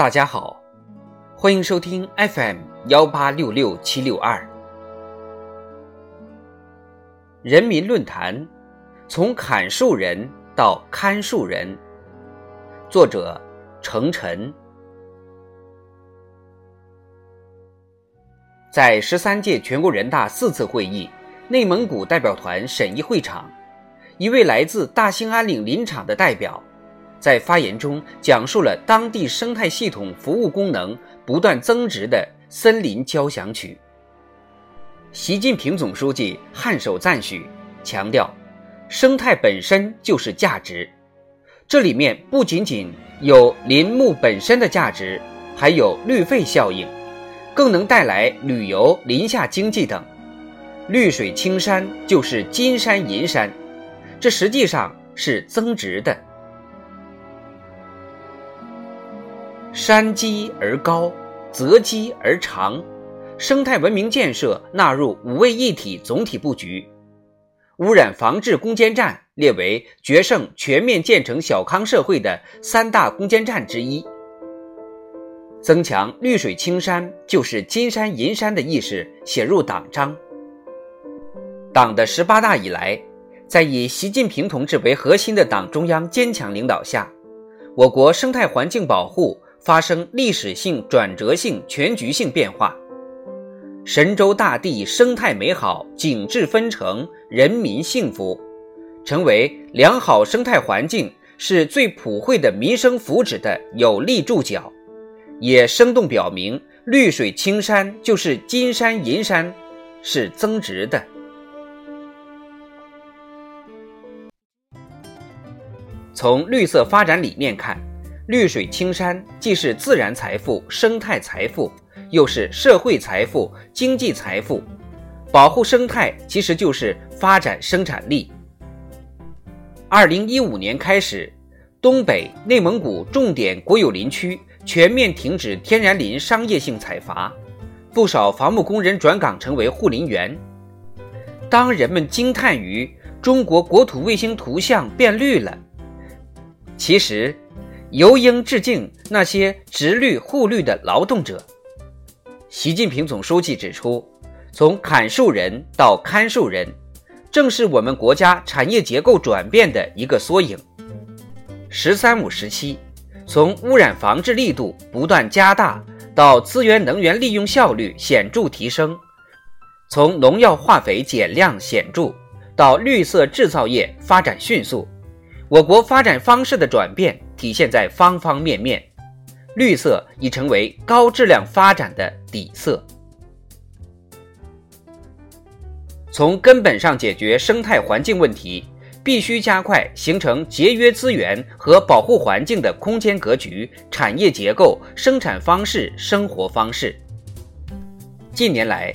大家好，欢迎收听 FM 幺八六六七六二人民论坛。从砍树人到看树人，作者程晨。在十三届全国人大四次会议内蒙古代表团审议会场，一位来自大兴安岭林场的代表。在发言中，讲述了当地生态系统服务功能不断增值的森林交响曲。习近平总书记颔首赞许，强调，生态本身就是价值，这里面不仅仅有林木本身的价值，还有绿肺效应，更能带来旅游、林下经济等。绿水青山就是金山银山，这实际上是增值的。山积而高，泽积而长，生态文明建设纳入五位一体总体布局。污染防治攻坚战列为决胜全面建成小康社会的三大攻坚战之一。增强绿水青山就是金山银山的意识写入党章。党的十八大以来，在以习近平同志为核心的党中央坚强领导下，我国生态环境保护。发生历史性、转折性、全局性变化，神州大地生态美好，景致纷呈，人民幸福，成为良好生态环境是最普惠的民生福祉的有力注脚，也生动表明绿水青山就是金山银山，是增值的。从绿色发展理念看。绿水青山既是自然财富、生态财富，又是社会财富、经济财富。保护生态其实就是发展生产力。二零一五年开始，东北、内蒙古重点国有林区全面停止天然林商业性采伐，不少伐木工人转岗成为护林员。当人们惊叹于中国国土卫星图像变绿了，其实。尤应致敬那些植绿护绿的劳动者。习近平总书记指出，从砍树人到看树人，正是我们国家产业结构转变的一个缩影。“十三五”时期，从污染防治力度不断加大，到资源能源利用效率显著提升；从农药化肥减量显著，到绿色制造业发展迅速，我国发展方式的转变。体现在方方面面，绿色已成为高质量发展的底色。从根本上解决生态环境问题，必须加快形成节约资源和保护环境的空间格局、产业结构、生产方式、生活方式。近年来，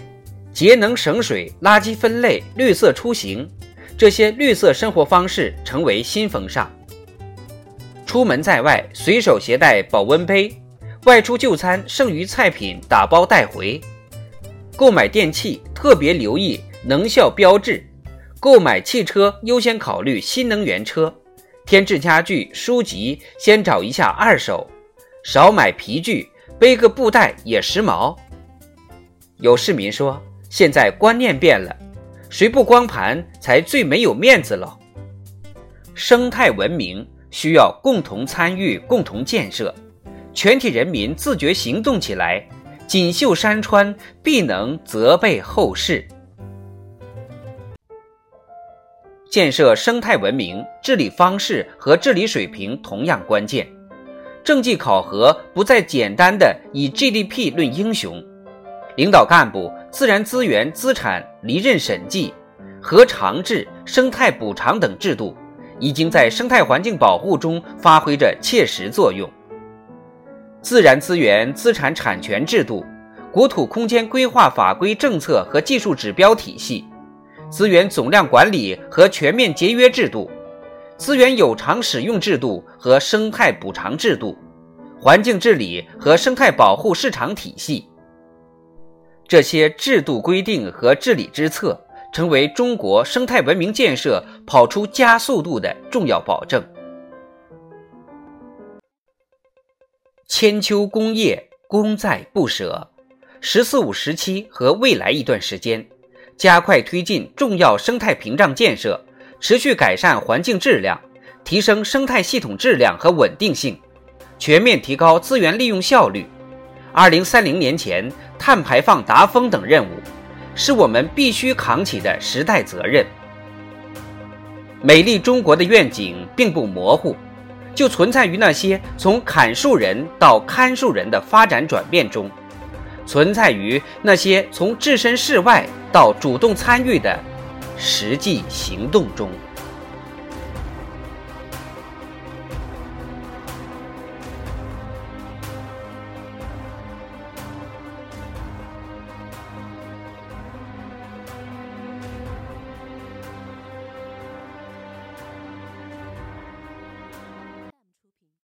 节能省水、垃圾分类、绿色出行这些绿色生活方式成为新风尚。出门在外，随手携带保温杯；外出就餐，剩余菜品打包带回。购买电器，特别留意能效标志；购买汽车，优先考虑新能源车。添置家具、书籍，先找一下二手。少买皮具，背个布袋也时髦。有市民说：“现在观念变了，谁不光盘才最没有面子了？”生态文明。需要共同参与、共同建设，全体人民自觉行动起来，锦绣山川必能泽备后世。建设生态文明，治理方式和治理水平同样关键。政绩考核不再简单的以 GDP 论英雄，领导干部自然资源资产离任审计、核长制、生态补偿等制度。已经在生态环境保护中发挥着切实作用。自然资源资产产权制度、国土空间规划法规政策和技术指标体系、资源总量管理和全面节约制度、资源有偿使用制度和生态补偿制度、环境治理和生态保护市场体系，这些制度规定和治理之策。成为中国生态文明建设跑出加速度的重要保证。千秋功业，功在不舍。十四五时期和未来一段时间，加快推进重要生态屏障建设，持续改善环境质量，提升生态系统质量和稳定性，全面提高资源利用效率。二零三零年前碳排放达峰等任务，是我们必须扛起的时代责任。美丽中国的愿景并不模糊，就存在于那些从砍树人到看树人的发展转变中。存在于那些从置身事外到主动参与的实际行动中。